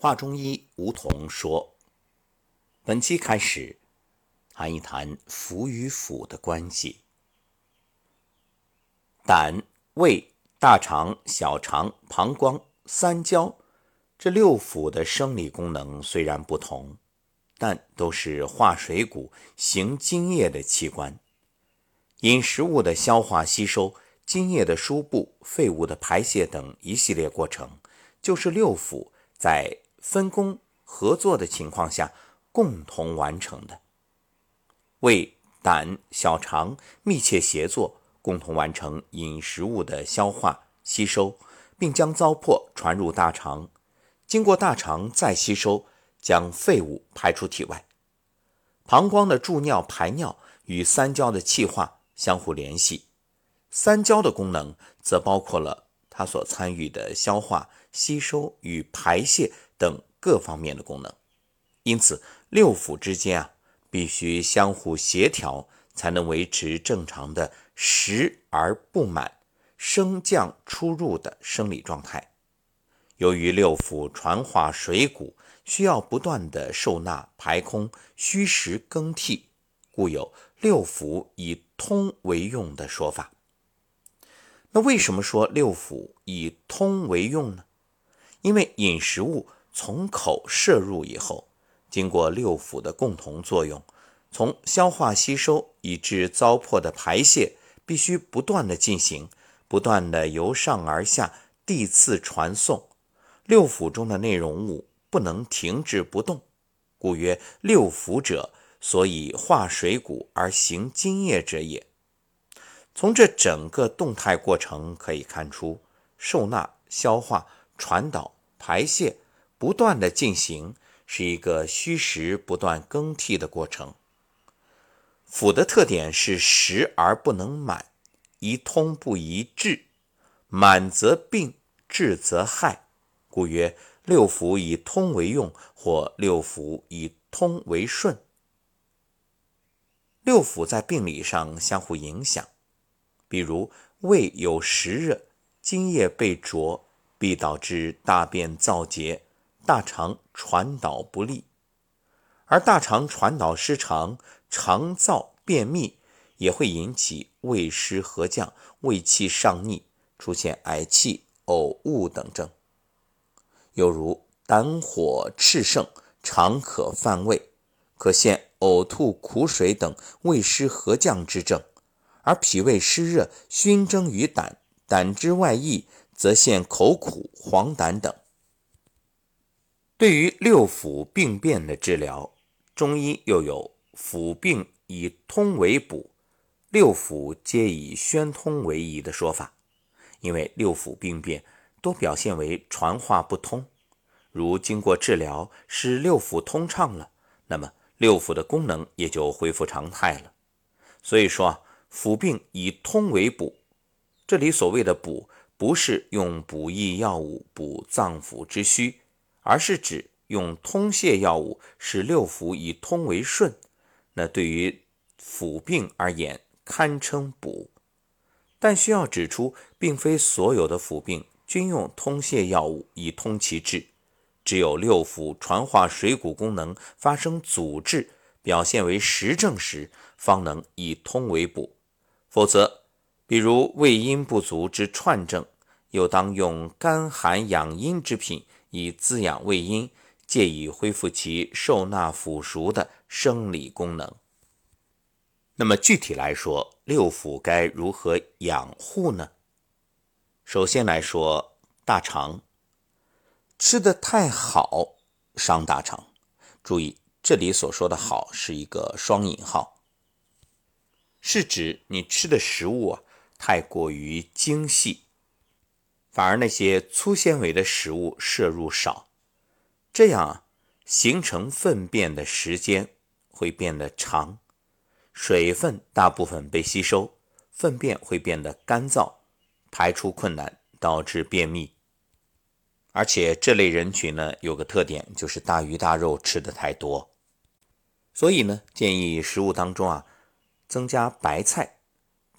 华中医吴桐说：“本期开始谈一谈腑与腑的关系。胆、胃、大肠、小肠、膀胱、三焦这六腑的生理功能虽然不同，但都是化水谷、行津液的器官。饮食物的消化吸收、津液的输布、废物的排泄等一系列过程，就是六腑在。”分工合作的情况下，共同完成的。胃、胆、小肠密切协作，共同完成饮食物的消化吸收，并将糟粕传入大肠，经过大肠再吸收，将废物排出体外。膀胱的助尿排尿与三焦的气化相互联系，三焦的功能则包括了它所参与的消化、吸收与排泄。等各方面的功能，因此六腑之间啊必须相互协调，才能维持正常的实而不满、升降出入的生理状态。由于六腑传化水谷，需要不断的受纳排空、虚实更替，故有六腑以通为用的说法。那为什么说六腑以通为用呢？因为饮食物。从口摄入以后，经过六腑的共同作用，从消化吸收以至糟粕的排泄，必须不断的进行，不断的由上而下递次传送。六腑中的内容物不能停滞不动，故曰六腑者，所以化水谷而行津液者也。从这整个动态过程可以看出，受纳、消化、传导、排泄。不断的进行是一个虚实不断更替的过程。腑的特点是实而不能满，宜通不宜滞，满则病，滞则害，故曰六腑以通为用，或六腑以通为顺。六腑在病理上相互影响，比如胃有实热，津液被浊，必导致大便燥结。大肠传导不利，而大肠传导失常，肠燥便秘，也会引起胃湿和降、胃气上逆，出现嗳气、呕物等症。又如胆火炽盛，常可犯胃，可现呕吐、苦水等胃湿和降之症；而脾胃湿热熏蒸于胆，胆汁外溢，则现口苦、黄疸等。对于六腑病变的治疗，中医又有“腑病以通为补，六腑皆以宣通为宜”的说法。因为六腑病变多表现为传化不通，如经过治疗使六腑通畅了，那么六腑的功能也就恢复常态了。所以说啊，“腑病以通为补”，这里所谓的补，不是用补益药物补脏腑之虚。而是指用通泻药物使六腑以通为顺，那对于腑病而言堪称补。但需要指出，并非所有的腑病均用通泻药物以通其治，只有六腑传化水谷功能发生阻滞，表现为实症时，方能以通为补。否则，比如胃阴不足之串症，又当用甘寒养阴之品。以滋养胃阴，借以恢复其受纳腐熟的生理功能。那么具体来说，六腑该如何养护呢？首先来说，大肠吃的太好伤大肠。注意，这里所说的好是一个双引号，是指你吃的食物啊太过于精细。反而那些粗纤维的食物摄入少，这样形成粪便的时间会变得长，水分大部分被吸收，粪便会变得干燥，排出困难，导致便秘。而且这类人群呢，有个特点就是大鱼大肉吃的太多，所以呢，建议食物当中啊增加白菜。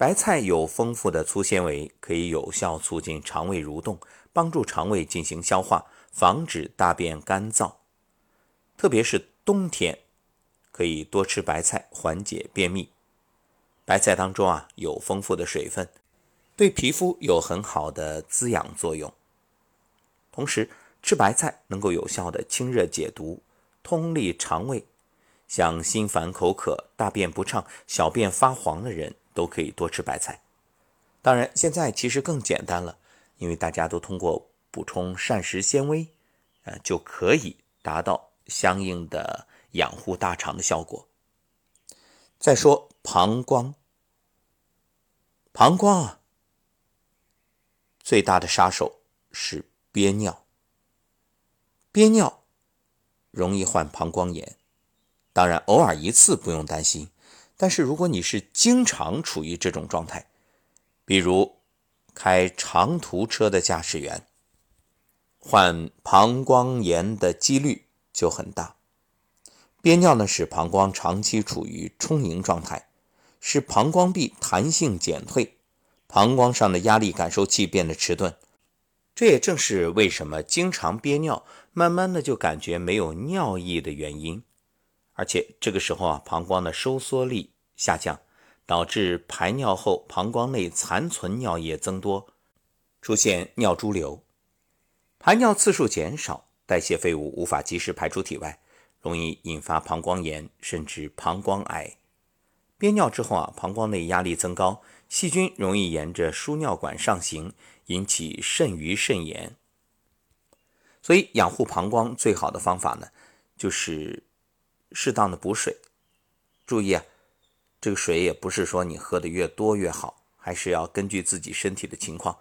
白菜有丰富的粗纤维，可以有效促进肠胃蠕动，帮助肠胃进行消化，防止大便干燥。特别是冬天，可以多吃白菜，缓解便秘。白菜当中啊有丰富的水分，对皮肤有很好的滋养作用。同时，吃白菜能够有效的清热解毒、通利肠胃。像心烦口渴、大便不畅、小便发黄的人都可以多吃白菜。当然，现在其实更简单了，因为大家都通过补充膳食纤维，呃，就可以达到相应的养护大肠的效果。再说膀胱，膀胱啊，最大的杀手是憋尿，憋尿容易患膀胱炎。当然，偶尔一次不用担心，但是如果你是经常处于这种状态，比如开长途车的驾驶员，患膀胱炎的几率就很大。憋尿呢，使膀胱长期处于充盈状态，使膀胱壁弹性减退，膀胱上的压力感受器变得迟钝。这也正是为什么经常憋尿，慢慢的就感觉没有尿意的原因。而且这个时候啊，膀胱的收缩力下降。导致排尿后膀胱内残存尿液增多，出现尿潴留，排尿次数减少，代谢废物无法及时排出体外，容易引发膀胱炎甚至膀胱癌。憋尿之后啊，膀胱内压力增高，细菌容易沿着输尿管上行，引起肾盂肾炎。所以养护膀胱最好的方法呢，就是适当的补水。注意啊。这个水也不是说你喝的越多越好，还是要根据自己身体的情况。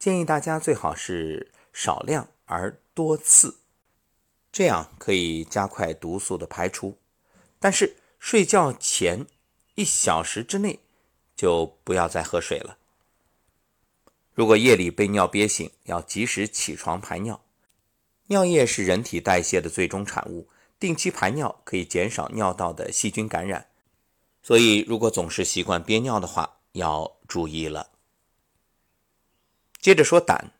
建议大家最好是少量而多次，这样可以加快毒素的排出。但是睡觉前一小时之内就不要再喝水了。如果夜里被尿憋醒，要及时起床排尿。尿液是人体代谢的最终产物，定期排尿可以减少尿道的细菌感染。所以，如果总是习惯憋尿的话，要注意了。接着说胆，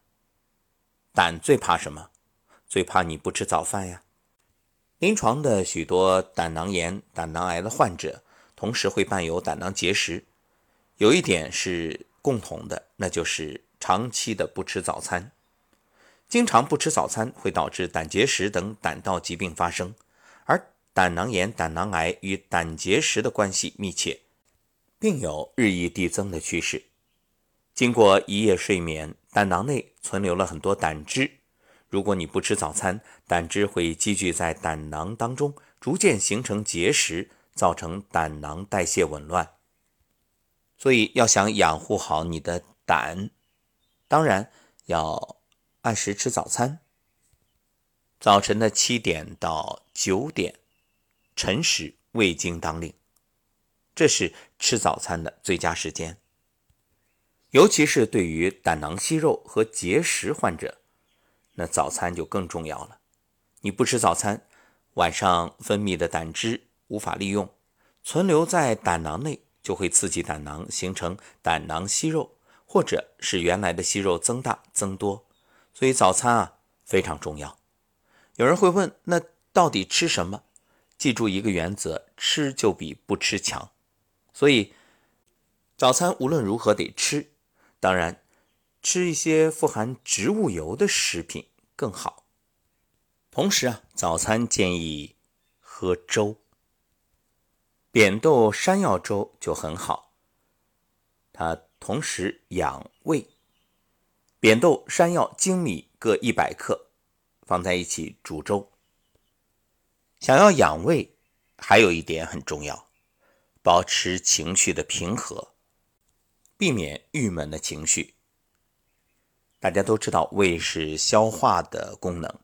胆最怕什么？最怕你不吃早饭呀。临床的许多胆囊炎、胆囊癌的患者，同时会伴有胆囊结石。有一点是共同的，那就是长期的不吃早餐。经常不吃早餐会导致胆结石等胆道疾病发生，胆囊炎、胆囊癌与胆结石的关系密切，并有日益递增的趋势。经过一夜睡眠，胆囊内存留了很多胆汁。如果你不吃早餐，胆汁会积聚在胆囊当中，逐渐形成结石，造成胆囊代谢紊乱。所以，要想养护好你的胆，当然要按时吃早餐。早晨的七点到九点。辰时胃经当令，这是吃早餐的最佳时间。尤其是对于胆囊息肉和结石患者，那早餐就更重要了。你不吃早餐，晚上分泌的胆汁无法利用，存留在胆囊内，就会刺激胆囊形成胆囊息肉，或者使原来的息肉增大增多。所以早餐啊非常重要。有人会问，那到底吃什么？记住一个原则：吃就比不吃强。所以，早餐无论如何得吃。当然，吃一些富含植物油的食品更好。同时啊，早餐建议喝粥，扁豆山药粥就很好。它同时养胃。扁豆、山药、粳米各一百克，放在一起煮粥。想要养胃，还有一点很重要，保持情绪的平和，避免郁闷的情绪。大家都知道，胃是消化的功能，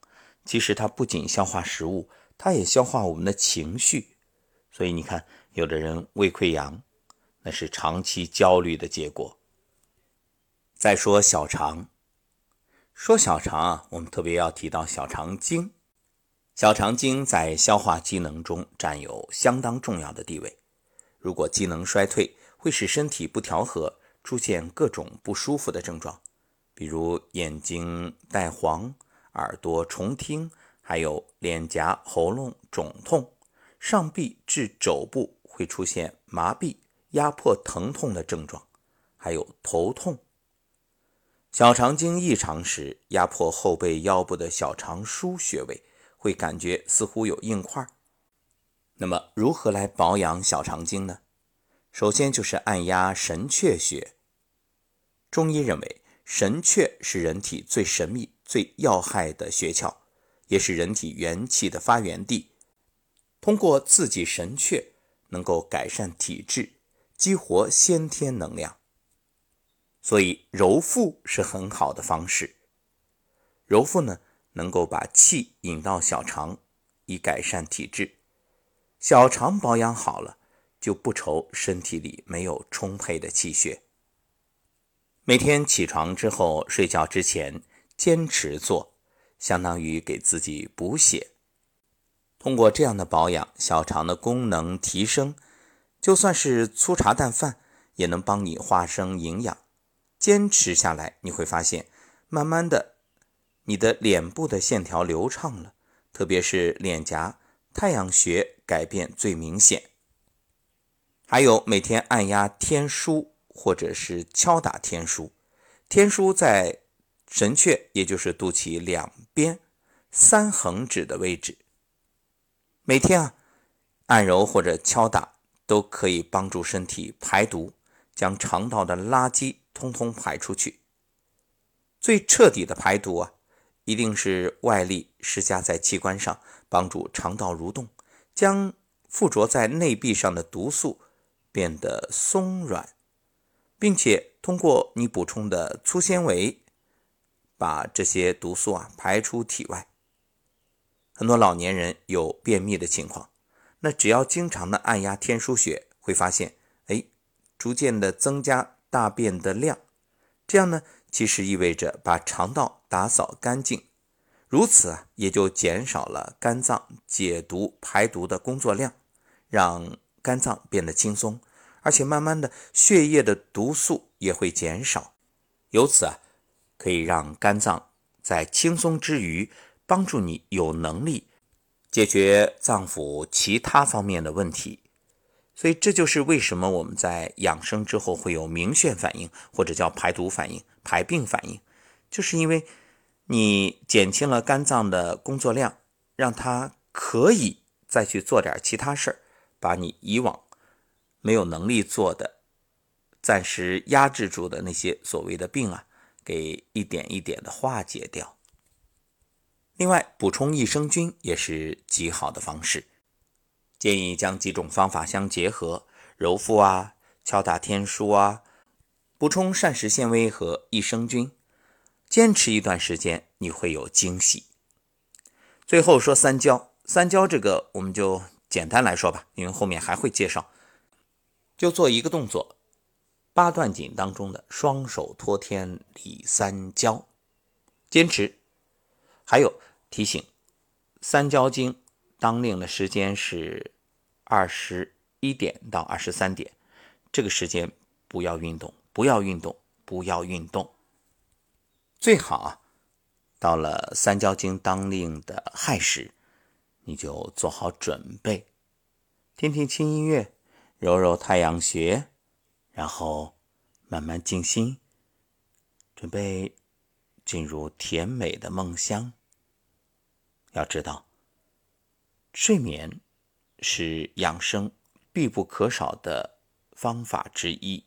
其实它不仅消化食物，它也消化我们的情绪。所以你看，有的人胃溃疡，那是长期焦虑的结果。再说小肠，说小肠啊，我们特别要提到小肠经。小肠经在消化机能中占有相当重要的地位。如果机能衰退，会使身体不调和，出现各种不舒服的症状，比如眼睛带黄、耳朵重听，还有脸颊、喉咙肿痛，上臂至肘部会出现麻痹、压迫、疼痛的症状，还有头痛。小肠经异常时，压迫后背腰部的小肠腧穴位，会感觉似乎有硬块。那么，如何来保养小肠经呢？首先就是按压神阙穴。中医认为，神阙是人体最神秘、最要害的穴窍，也是人体元气的发源地。通过刺激神阙，能够改善体质，激活先天能量。所以揉腹是很好的方式。揉腹呢，能够把气引到小肠，以改善体质。小肠保养好了，就不愁身体里没有充沛的气血。每天起床之后、睡觉之前坚持做，相当于给自己补血。通过这样的保养，小肠的功能提升，就算是粗茶淡饭也能帮你化生营养。坚持下来，你会发现，慢慢的，你的脸部的线条流畅了，特别是脸颊、太阳穴改变最明显。还有每天按压天枢。或者是敲打天枢，天枢在神阙，也就是肚脐两边三横指的位置。每天啊，按揉或者敲打都可以帮助身体排毒，将肠道的垃圾通通排出去。最彻底的排毒啊，一定是外力施加在器官上，帮助肠道蠕动，将附着在内壁上的毒素变得松软。并且通过你补充的粗纤维，把这些毒素啊排出体外。很多老年人有便秘的情况，那只要经常的按压天枢穴，会发现，哎，逐渐的增加大便的量。这样呢，其实意味着把肠道打扫干净，如此，也就减少了肝脏解毒排毒的工作量，让肝脏变得轻松。而且慢慢的，血液的毒素也会减少，由此啊，可以让肝脏在轻松之余，帮助你有能力解决脏腑其他方面的问题。所以这就是为什么我们在养生之后会有明眩反应，或者叫排毒反应、排病反应，就是因为你减轻了肝脏的工作量，让它可以再去做点其他事儿，把你以往。没有能力做的，暂时压制住的那些所谓的病啊，给一点一点的化解掉。另外，补充益生菌也是极好的方式。建议将几种方法相结合：揉腹啊，敲打天枢啊，补充膳食纤维和益生菌。坚持一段时间，你会有惊喜。最后说三焦，三焦这个我们就简单来说吧，因为后面还会介绍。就做一个动作，八段锦当中的双手托天理三焦，坚持。还有提醒，三焦经当令的时间是二十一点到二十三点，这个时间不要运动，不要运动，不要运动。最好啊，到了三焦经当令的亥时，你就做好准备，听听轻音乐。揉揉太阳穴，然后慢慢静心，准备进入甜美的梦乡。要知道，睡眠是养生必不可少的方法之一，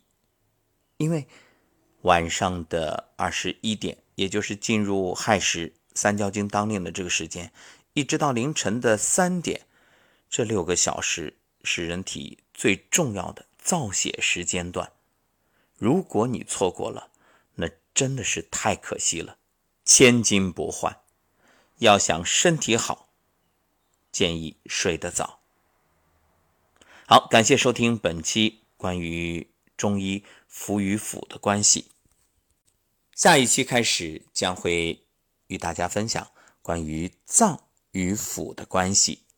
因为晚上的二十一点，也就是进入亥时，三焦经当令的这个时间，一直到凌晨的三点，这六个小时是人体。最重要的造血时间段，如果你错过了，那真的是太可惜了，千金不换。要想身体好，建议睡得早。好，感谢收听本期关于中医腑与腑的关系。下一期开始将会与大家分享关于脏与腑的关系。